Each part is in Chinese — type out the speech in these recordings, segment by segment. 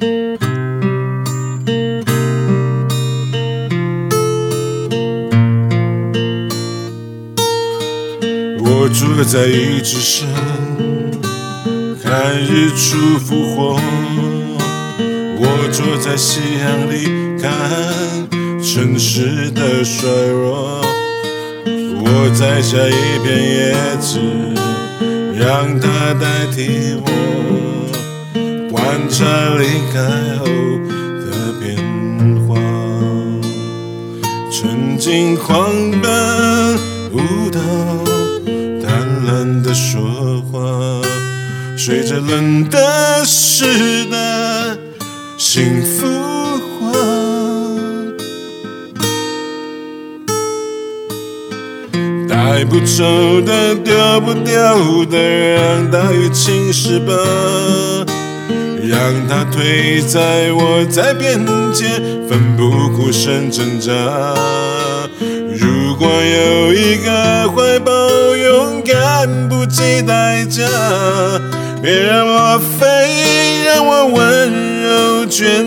我坐在椅子上看日出复活我坐在夕阳里看城市的衰弱我摘下一片叶子让它代替我。在离开后的变化。曾经狂奔舞蹈，淡然的说话，随着冷的湿的幸福话。带不走的，丢不掉的，让大雨侵蚀吧，让它推在我在边界，奋不顾身挣扎。如果有一个怀抱，勇敢不计代价，别让我飞，让我温柔倦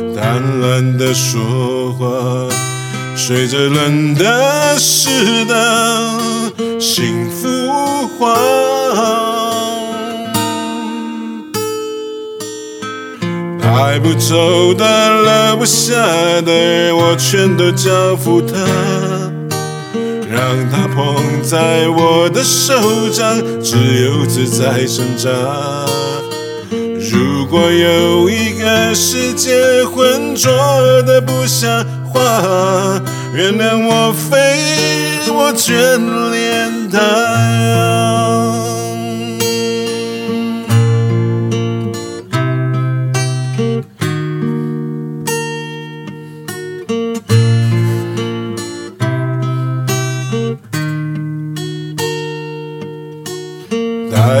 淡然的说话，随着冷的湿的幸福化。带不走的，留不下的，我全都交付他，让他捧在我的手掌，自由自在生长。如果有一个世界浑浊的不像话，原谅我飞，我眷恋它。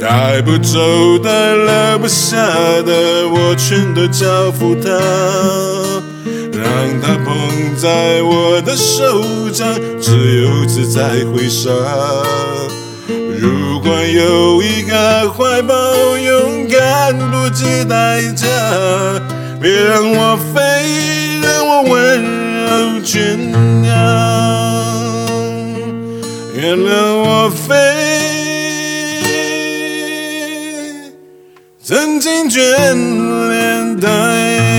带不走的，留不下的，我全都交付他，让他捧在我的手掌，自由自在挥洒。如果有一个怀抱，勇敢不计代价，别让我飞，让我温柔倦鸟，原谅我飞。曾经眷恋的。